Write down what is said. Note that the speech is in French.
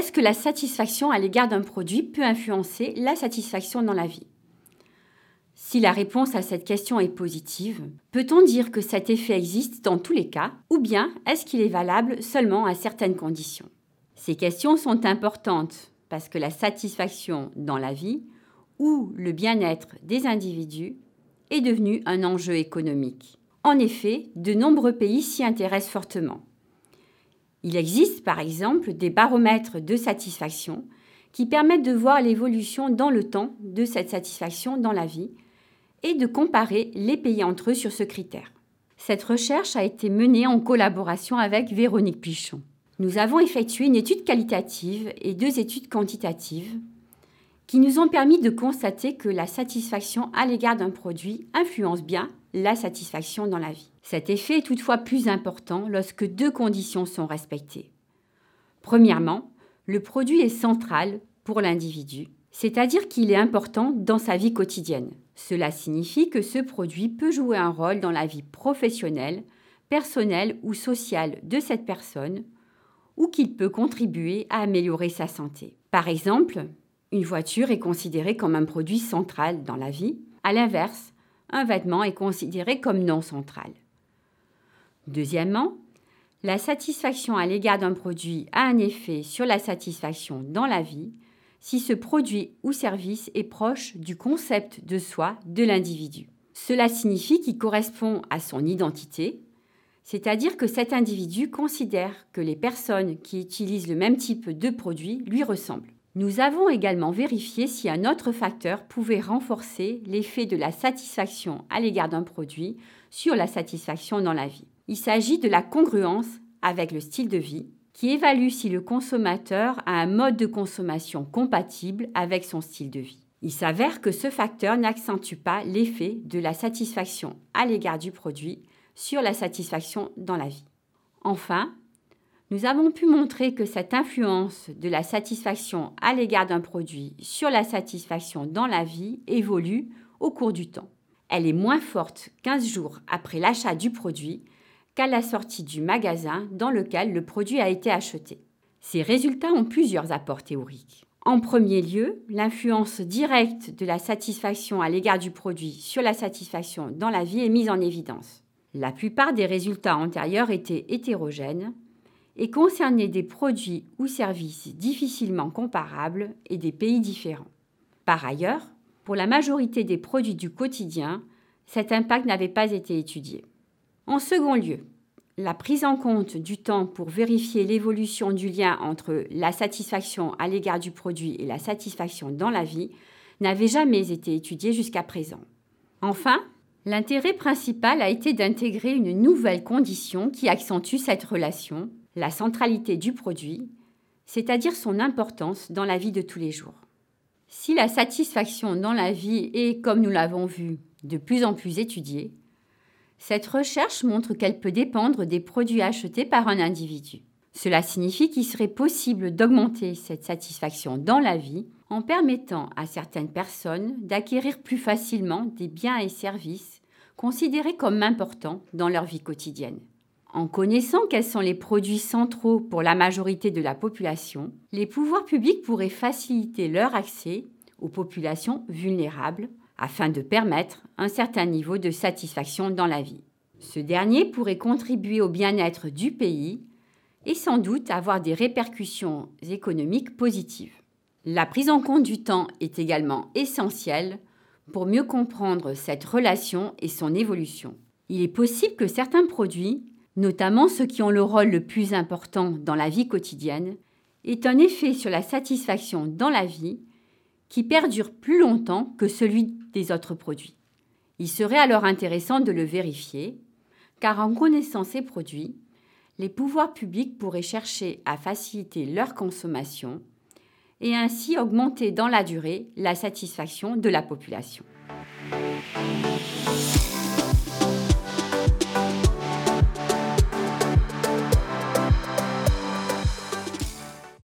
Est-ce que la satisfaction à l'égard d'un produit peut influencer la satisfaction dans la vie? Si la réponse à cette question est positive, peut-on dire que cet effet existe dans tous les cas ou bien est-ce qu'il est valable seulement à certaines conditions? Ces questions sont importantes parce que la satisfaction dans la vie ou le bien-être des individus est devenu un enjeu économique. En effet, de nombreux pays s'y intéressent fortement. Il existe par exemple des baromètres de satisfaction qui permettent de voir l'évolution dans le temps de cette satisfaction dans la vie et de comparer les pays entre eux sur ce critère. Cette recherche a été menée en collaboration avec Véronique Pichon. Nous avons effectué une étude qualitative et deux études quantitatives qui nous ont permis de constater que la satisfaction à l'égard d'un produit influence bien la satisfaction dans la vie. Cet effet est toutefois plus important lorsque deux conditions sont respectées. Premièrement, le produit est central pour l'individu, c'est-à-dire qu'il est important dans sa vie quotidienne. Cela signifie que ce produit peut jouer un rôle dans la vie professionnelle, personnelle ou sociale de cette personne, ou qu'il peut contribuer à améliorer sa santé. Par exemple, une voiture est considérée comme un produit central dans la vie. À l'inverse, un vêtement est considéré comme non central. Deuxièmement, la satisfaction à l'égard d'un produit a un effet sur la satisfaction dans la vie si ce produit ou service est proche du concept de soi de l'individu. Cela signifie qu'il correspond à son identité, c'est-à-dire que cet individu considère que les personnes qui utilisent le même type de produit lui ressemblent. Nous avons également vérifié si un autre facteur pouvait renforcer l'effet de la satisfaction à l'égard d'un produit sur la satisfaction dans la vie. Il s'agit de la congruence avec le style de vie, qui évalue si le consommateur a un mode de consommation compatible avec son style de vie. Il s'avère que ce facteur n'accentue pas l'effet de la satisfaction à l'égard du produit sur la satisfaction dans la vie. Enfin, nous avons pu montrer que cette influence de la satisfaction à l'égard d'un produit sur la satisfaction dans la vie évolue au cours du temps. Elle est moins forte 15 jours après l'achat du produit qu'à la sortie du magasin dans lequel le produit a été acheté. Ces résultats ont plusieurs apports théoriques. En premier lieu, l'influence directe de la satisfaction à l'égard du produit sur la satisfaction dans la vie est mise en évidence. La plupart des résultats antérieurs étaient hétérogènes, et concerner des produits ou services difficilement comparables et des pays différents. Par ailleurs, pour la majorité des produits du quotidien, cet impact n'avait pas été étudié. En second lieu, la prise en compte du temps pour vérifier l'évolution du lien entre la satisfaction à l'égard du produit et la satisfaction dans la vie n'avait jamais été étudiée jusqu'à présent. Enfin, l'intérêt principal a été d'intégrer une nouvelle condition qui accentue cette relation, la centralité du produit, c'est-à-dire son importance dans la vie de tous les jours. Si la satisfaction dans la vie est, comme nous l'avons vu, de plus en plus étudiée, cette recherche montre qu'elle peut dépendre des produits achetés par un individu. Cela signifie qu'il serait possible d'augmenter cette satisfaction dans la vie en permettant à certaines personnes d'acquérir plus facilement des biens et services considérés comme importants dans leur vie quotidienne. En connaissant quels sont les produits centraux pour la majorité de la population, les pouvoirs publics pourraient faciliter leur accès aux populations vulnérables afin de permettre un certain niveau de satisfaction dans la vie. Ce dernier pourrait contribuer au bien-être du pays et sans doute avoir des répercussions économiques positives. La prise en compte du temps est également essentielle pour mieux comprendre cette relation et son évolution. Il est possible que certains produits notamment ceux qui ont le rôle le plus important dans la vie quotidienne, est un effet sur la satisfaction dans la vie qui perdure plus longtemps que celui des autres produits. Il serait alors intéressant de le vérifier, car en connaissant ces produits, les pouvoirs publics pourraient chercher à faciliter leur consommation et ainsi augmenter dans la durée la satisfaction de la population.